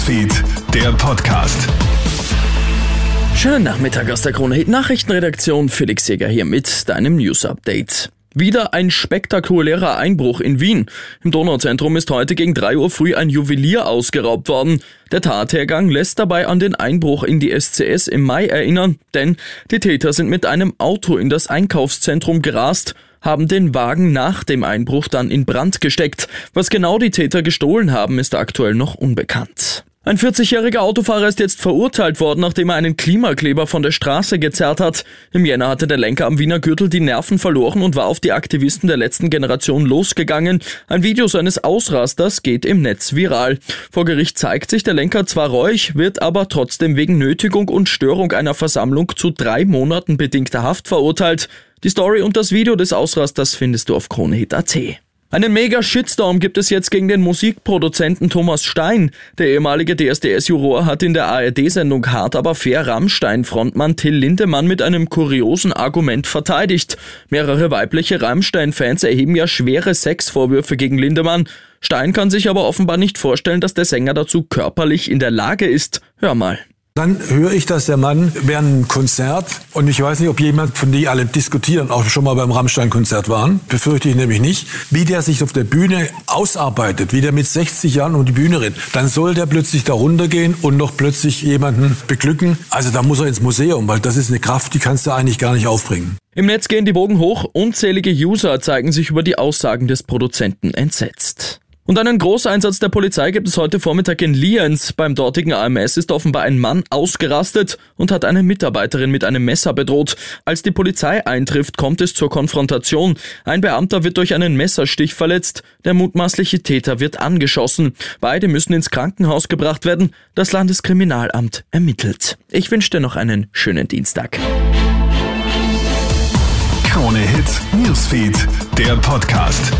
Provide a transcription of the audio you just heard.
Newsfeed, der Podcast. Schönen Nachmittag aus der Krone Hit Nachrichtenredaktion. Felix Jäger hier mit deinem News Update. Wieder ein spektakulärer Einbruch in Wien. Im Donauzentrum ist heute gegen 3 Uhr früh ein Juwelier ausgeraubt worden. Der Tathergang lässt dabei an den Einbruch in die SCS im Mai erinnern, denn die Täter sind mit einem Auto in das Einkaufszentrum gerast haben den Wagen nach dem Einbruch dann in Brand gesteckt. Was genau die Täter gestohlen haben, ist aktuell noch unbekannt. Ein 40-jähriger Autofahrer ist jetzt verurteilt worden, nachdem er einen Klimakleber von der Straße gezerrt hat. Im Jänner hatte der Lenker am Wiener Gürtel die Nerven verloren und war auf die Aktivisten der letzten Generation losgegangen. Ein Video seines Ausrasters geht im Netz viral. Vor Gericht zeigt sich der Lenker zwar reuig, wird aber trotzdem wegen Nötigung und Störung einer Versammlung zu drei Monaten bedingter Haft verurteilt. Die Story und das Video des Ausrasters findest du auf kronehit.at. Einen mega Shitstorm gibt es jetzt gegen den Musikproduzenten Thomas Stein. Der ehemalige DSDS-Juror hat in der ARD-Sendung Hart aber fair Rammstein-Frontmann Till Lindemann mit einem kuriosen Argument verteidigt. Mehrere weibliche Rammstein-Fans erheben ja schwere Sexvorwürfe gegen Lindemann. Stein kann sich aber offenbar nicht vorstellen, dass der Sänger dazu körperlich in der Lage ist. Hör mal. Dann höre ich, dass der Mann während einem Konzert, und ich weiß nicht, ob jemand von die alle diskutieren, auch schon mal beim Rammstein-Konzert waren, befürchte ich nämlich nicht, wie der sich auf der Bühne ausarbeitet, wie der mit 60 Jahren um die Bühne rennt, dann soll der plötzlich da runtergehen und noch plötzlich jemanden beglücken. Also da muss er ins Museum, weil das ist eine Kraft, die kannst du eigentlich gar nicht aufbringen. Im Netz gehen die Bogen hoch, unzählige User zeigen sich über die Aussagen des Produzenten entsetzt. Und einen Großeinsatz der Polizei gibt es heute Vormittag in Lienz. Beim dortigen AMS ist offenbar ein Mann ausgerastet und hat eine Mitarbeiterin mit einem Messer bedroht. Als die Polizei eintrifft, kommt es zur Konfrontation. Ein Beamter wird durch einen Messerstich verletzt. Der mutmaßliche Täter wird angeschossen. Beide müssen ins Krankenhaus gebracht werden. Das Landeskriminalamt ermittelt. Ich wünsche dir noch einen schönen Dienstag. Krone Hits, Newsfeed, der Podcast.